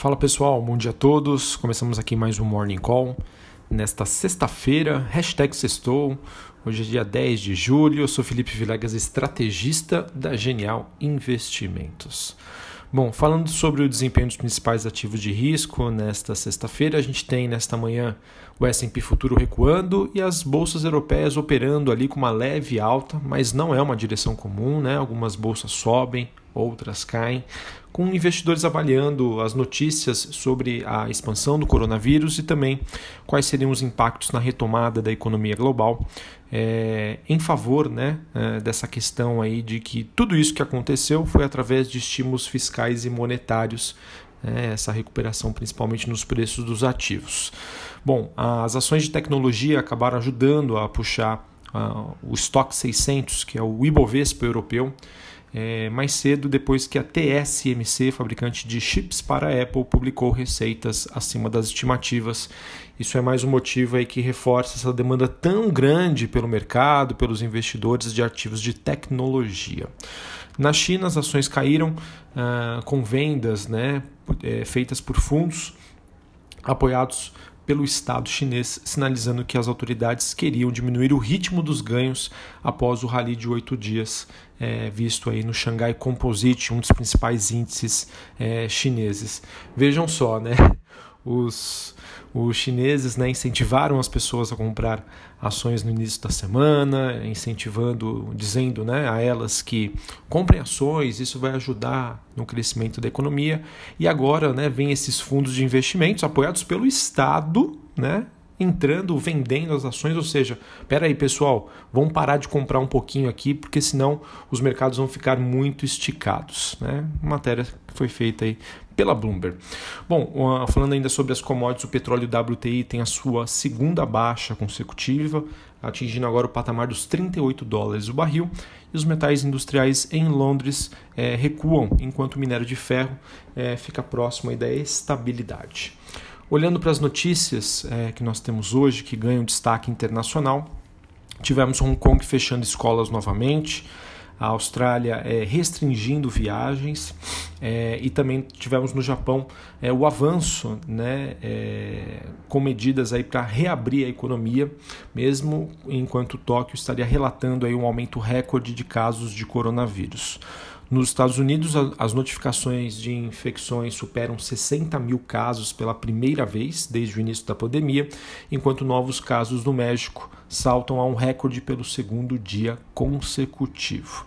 Fala pessoal, bom dia a todos. Começamos aqui mais um Morning Call. Nesta sexta-feira, hashtag sextou. Hoje é dia 10 de julho. Eu sou Felipe Vilegas, estrategista da Genial Investimentos. Bom, falando sobre o desempenho dos principais ativos de risco, nesta sexta-feira a gente tem nesta manhã o S&P futuro recuando e as bolsas europeias operando ali com uma leve alta, mas não é uma direção comum, né? Algumas bolsas sobem, outras caem, com investidores avaliando as notícias sobre a expansão do coronavírus e também quais seriam os impactos na retomada da economia global, é, em favor né, é, dessa questão aí de que tudo isso que aconteceu foi através de estímulos fiscais e monetários, né, essa recuperação principalmente nos preços dos ativos. Bom, as ações de tecnologia acabaram ajudando a puxar uh, o Stock 600, que é o Ibovespa europeu, é, mais cedo depois que a TSMC, fabricante de chips para a Apple, publicou receitas acima das estimativas. Isso é mais um motivo aí que reforça essa demanda tão grande pelo mercado, pelos investidores de ativos de tecnologia. Na China, as ações caíram ah, com vendas né, é, feitas por fundos apoiados pelo Estado chinês, sinalizando que as autoridades queriam diminuir o ritmo dos ganhos após o rally de oito dias é, visto aí no Shanghai Composite, um dos principais índices é, chineses. Vejam só, né? Os, os chineses né, incentivaram as pessoas a comprar ações no início da semana, incentivando, dizendo né, a elas que comprem ações, isso vai ajudar no crescimento da economia. E agora né, vem esses fundos de investimentos apoiados pelo Estado, né, entrando, vendendo as ações, ou seja, espera aí pessoal, vamos parar de comprar um pouquinho aqui, porque senão os mercados vão ficar muito esticados. Né? Matéria que foi feita aí pela Bloomberg. Bom, falando ainda sobre as commodities, o petróleo WTI tem a sua segunda baixa consecutiva, atingindo agora o patamar dos 38 dólares o barril, e os metais industriais em Londres é, recuam, enquanto o minério de ferro é, fica próximo da estabilidade. Olhando para as notícias é, que nós temos hoje, que ganham destaque internacional, tivemos Hong Kong fechando escolas novamente, a Austrália é, restringindo viagens é, e também tivemos no Japão é, o avanço né, é, com medidas para reabrir a economia, mesmo enquanto Tóquio estaria relatando aí um aumento recorde de casos de coronavírus. Nos Estados Unidos, as notificações de infecções superam 60 mil casos pela primeira vez desde o início da pandemia, enquanto novos casos no México saltam a um recorde pelo segundo dia consecutivo.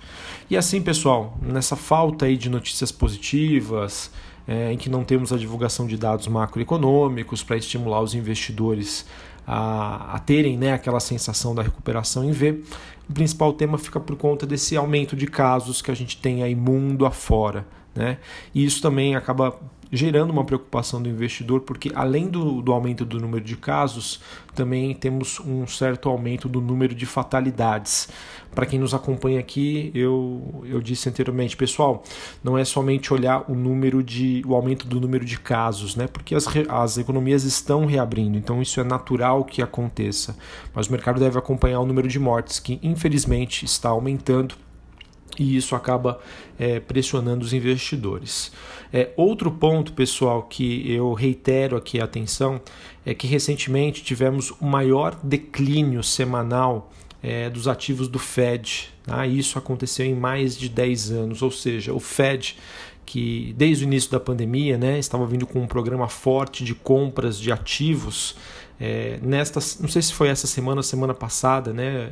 E assim, pessoal, nessa falta aí de notícias positivas, é, em que não temos a divulgação de dados macroeconômicos para estimular os investidores a, a terem né, aquela sensação da recuperação em V, o principal tema fica por conta desse aumento de casos que a gente tem aí mundo afora. Né? E isso também acaba gerando uma preocupação do investidor, porque além do, do aumento do número de casos, também temos um certo aumento do número de fatalidades. Para quem nos acompanha aqui, eu, eu disse anteriormente, pessoal, não é somente olhar o número de o aumento do número de casos, né? Porque as, as economias estão reabrindo, então isso é natural que aconteça. Mas o mercado deve acompanhar o número de mortes, que infelizmente está aumentando e isso acaba é, pressionando os investidores. É, outro ponto, pessoal, que eu reitero aqui a atenção é que recentemente tivemos o maior declínio semanal é, dos ativos do Fed. Tá? Isso aconteceu em mais de 10 anos, ou seja, o Fed que desde o início da pandemia né, estava vindo com um programa forte de compras de ativos é, nesta, não sei se foi essa semana semana passada, né,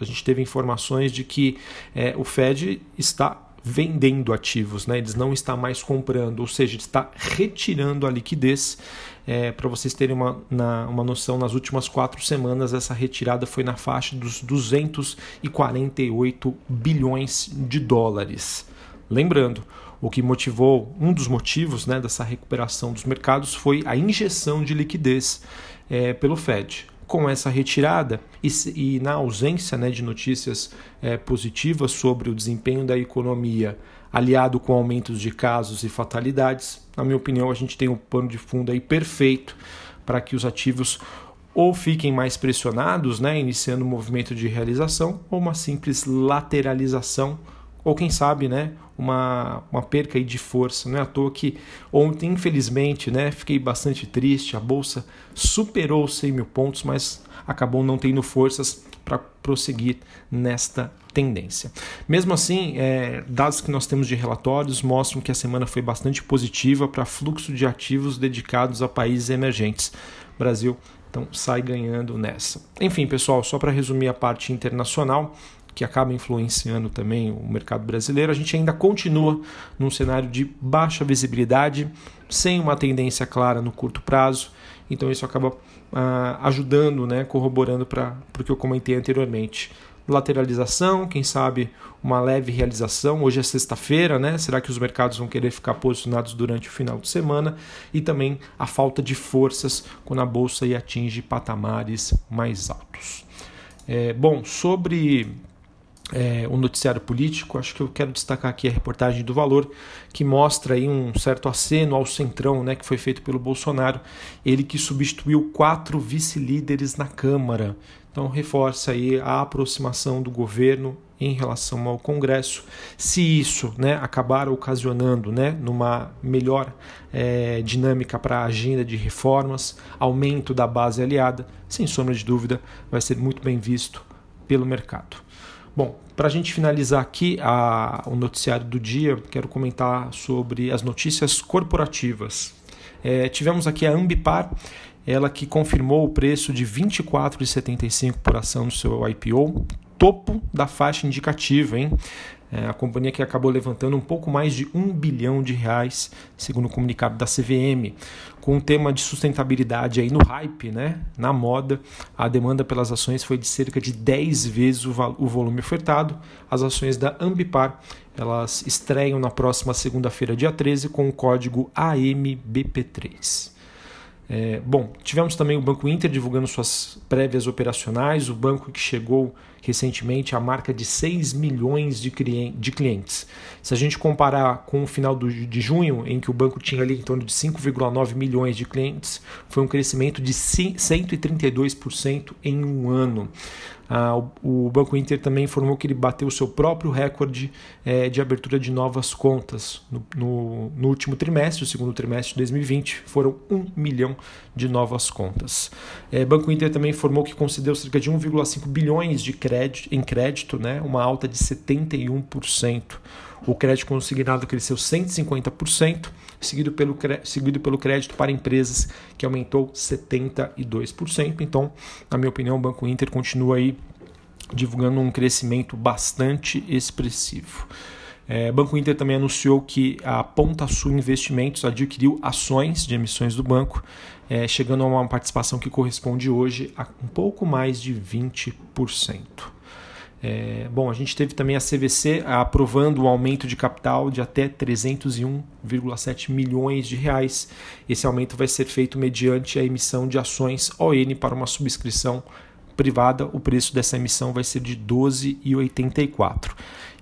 a gente teve informações de que é, o Fed está vendendo ativos, né, eles não estão mais comprando, ou seja, está retirando a liquidez. É, Para vocês terem uma, na, uma noção, nas últimas quatro semanas essa retirada foi na faixa dos 248 bilhões de dólares. Lembrando, o que motivou, um dos motivos né, dessa recuperação dos mercados foi a injeção de liquidez é, pelo Fed. Com essa retirada e, e na ausência né, de notícias é, positivas sobre o desempenho da economia, aliado com aumentos de casos e fatalidades, na minha opinião, a gente tem um pano de fundo aí perfeito para que os ativos ou fiquem mais pressionados, né, iniciando um movimento de realização, ou uma simples lateralização ou quem sabe, né, uma, uma perca de força. Não é à toa que ontem, infelizmente, né, fiquei bastante triste. A bolsa superou os 100 mil pontos, mas acabou não tendo forças para prosseguir nesta tendência. Mesmo assim, é, dados que nós temos de relatórios mostram que a semana foi bastante positiva para fluxo de ativos dedicados a países emergentes. Brasil então sai ganhando nessa. Enfim, pessoal, só para resumir a parte internacional, que acaba influenciando também o mercado brasileiro, a gente ainda continua num cenário de baixa visibilidade, sem uma tendência clara no curto prazo. Então isso acaba ah, ajudando, né, corroborando para o que eu comentei anteriormente. Lateralização, quem sabe uma leve realização. Hoje é sexta-feira, né? Será que os mercados vão querer ficar posicionados durante o final de semana? E também a falta de forças quando a bolsa atinge patamares mais altos. É, bom, sobre é, o noticiário político, acho que eu quero destacar aqui a reportagem do Valor, que mostra aí um certo aceno ao centrão, né, que foi feito pelo Bolsonaro, ele que substituiu quatro vice-líderes na Câmara. Então reforça aí a aproximação do governo em relação ao Congresso. Se isso né, acabar ocasionando né, numa melhor é, dinâmica para a agenda de reformas, aumento da base aliada, sem sombra de dúvida, vai ser muito bem visto pelo mercado. Bom, para a gente finalizar aqui a, o noticiário do dia, quero comentar sobre as notícias corporativas. É, tivemos aqui a Ambipar, ela que confirmou o preço de R$ 24,75 por ação no seu IPO, topo da faixa indicativa, hein? É, a companhia que acabou levantando um pouco mais de um bilhão de reais, segundo o comunicado da CVM, com um tema de sustentabilidade aí no hype, né? na moda. A demanda pelas ações foi de cerca de 10 vezes o, o volume ofertado. As ações da Ambipar elas estreiam na próxima segunda-feira, dia 13, com o código AMBP3. É, bom, tivemos também o Banco Inter divulgando suas prévias operacionais, o banco que chegou recentemente à marca de 6 milhões de, clientes. Se a gente comparar com o final de junho, em que o banco tinha ali em torno de 5,9 milhões de clientes, foi um crescimento de 132% em um ano. Ah, o, Banco Inter também informou que ele bateu o seu próprio recorde é, de abertura de novas contas. No, último trimestre, o segundo trimestre de 2020, foram 1 milhão de novas contas. É, Banco Inter também informou que concedeu cerca de 1,5 bilhões de crédito, em crédito, né, uma alta de 71%. O crédito consignado cresceu 150%, seguido pelo, seguido pelo crédito para empresas, que aumentou 72%. Então, na minha opinião, o Banco Inter continua aí divulgando um crescimento bastante expressivo. É, Banco Inter também anunciou que a Ponta Sul Investimentos adquiriu ações de emissões do banco, é, chegando a uma participação que corresponde hoje a um pouco mais de 20%. É, bom, a gente teve também a CVC aprovando um aumento de capital de até 301,7 milhões de reais. Esse aumento vai ser feito mediante a emissão de ações ON para uma subscrição privada. O preço dessa emissão vai ser de 12,84.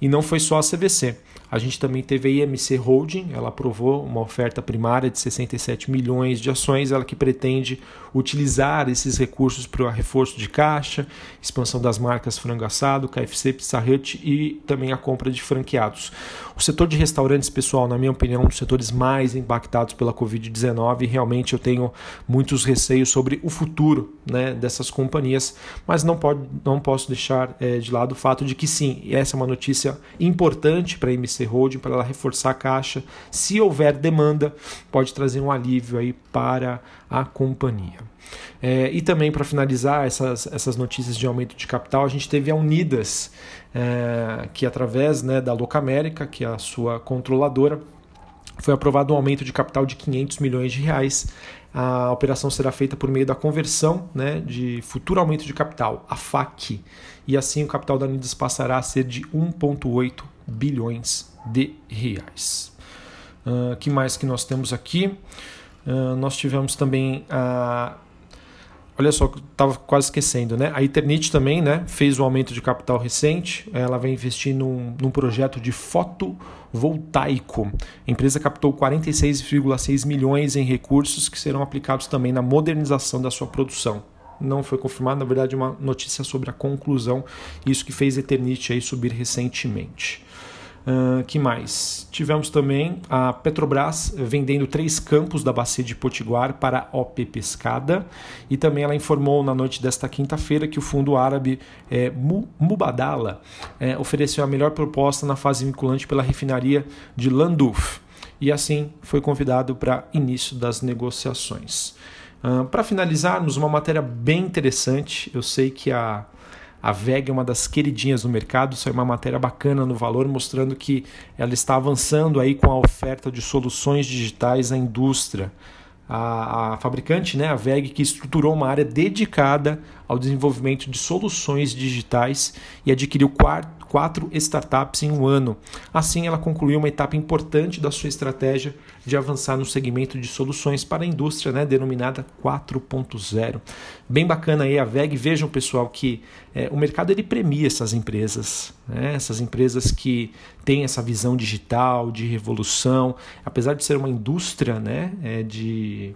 E não foi só a CVC. A gente também teve a IMC Holding, ela aprovou uma oferta primária de 67 milhões de ações, ela que pretende utilizar esses recursos para o reforço de caixa, expansão das marcas Frango Assado, KFC, Pizza Hut e também a compra de franqueados. O setor de restaurantes, pessoal, na minha opinião, é um dos setores mais impactados pela Covid-19 realmente eu tenho muitos receios sobre o futuro né, dessas companhias, mas não, pode, não posso deixar é, de lado o fato de que sim, essa é uma notícia importante para a IMC Holding, para ela reforçar a caixa. Se houver demanda, pode trazer um alívio aí para a companhia. É, e também para finalizar essas, essas notícias de aumento de capital, a gente teve a Unidas, é, que através né, da Locamérica, que é a sua controladora, foi aprovado um aumento de capital de 500 milhões de reais. A operação será feita por meio da conversão né, de futuro aumento de capital, a FAC, e assim o capital da Unidas passará a ser de 1,8 bilhões de reais. Uh, que mais que nós temos aqui? Uh, nós tivemos também a Olha só, estava quase esquecendo, né? A Eternit também né, fez um aumento de capital recente. Ela vai investir num, num projeto de fotovoltaico. A empresa captou 46,6 milhões em recursos que serão aplicados também na modernização da sua produção. Não foi confirmado, na verdade, uma notícia sobre a conclusão, isso que fez Eternit aí subir recentemente. Uh, que mais? Tivemos também a Petrobras vendendo três campos da bacia de Potiguar para a OP Pescada e também ela informou na noite desta quinta-feira que o fundo árabe é, Mubadala é, ofereceu a melhor proposta na fase vinculante pela refinaria de Landuf e assim foi convidado para início das negociações. Para finalizarmos, uma matéria bem interessante. Eu sei que a a VEG é uma das queridinhas no mercado, saiu uma matéria bacana no valor mostrando que ela está avançando aí com a oferta de soluções digitais à indústria. A, a, fabricante, né, a VEG, que estruturou uma área dedicada ao desenvolvimento de soluções digitais e adquiriu quatro quatro startups em um ano. Assim, ela concluiu uma etapa importante da sua estratégia de avançar no segmento de soluções para a indústria, né, denominada 4.0. Bem bacana aí a VEG. Vejam, pessoal, que é, o mercado ele premia essas empresas, né, essas empresas que têm essa visão digital, de revolução, apesar de ser uma indústria né, é, de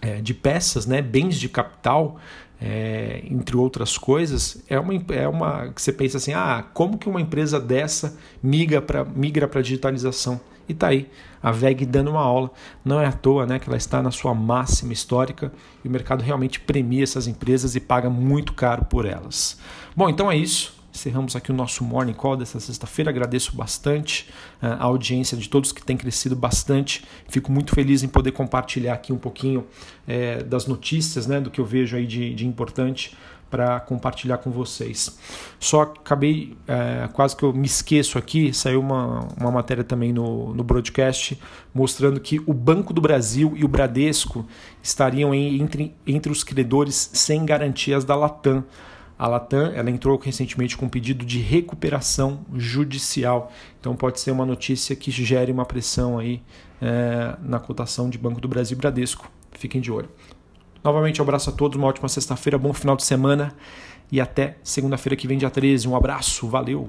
é, de peças, né, bens de capital, é, entre outras coisas, é uma, é uma que você pensa assim, ah, como que uma empresa dessa migra para migra a digitalização? E tá aí, a VEG dando uma aula. Não é à toa né, que ela está na sua máxima histórica e o mercado realmente premia essas empresas e paga muito caro por elas. Bom, então é isso. Encerramos aqui o nosso Morning Call dessa sexta-feira. Agradeço bastante uh, a audiência de todos que tem crescido bastante. Fico muito feliz em poder compartilhar aqui um pouquinho é, das notícias, né, do que eu vejo aí de, de importante para compartilhar com vocês. Só acabei, é, quase que eu me esqueço aqui, saiu uma, uma matéria também no, no broadcast mostrando que o Banco do Brasil e o Bradesco estariam em, entre, entre os credores sem garantias da Latam. A Latam ela entrou recentemente com um pedido de recuperação judicial. Então pode ser uma notícia que gere uma pressão aí é, na cotação de Banco do Brasil e Bradesco. Fiquem de olho. Novamente, um abraço a todos, uma ótima sexta-feira, bom final de semana e até segunda-feira que vem, dia 13. Um abraço, valeu!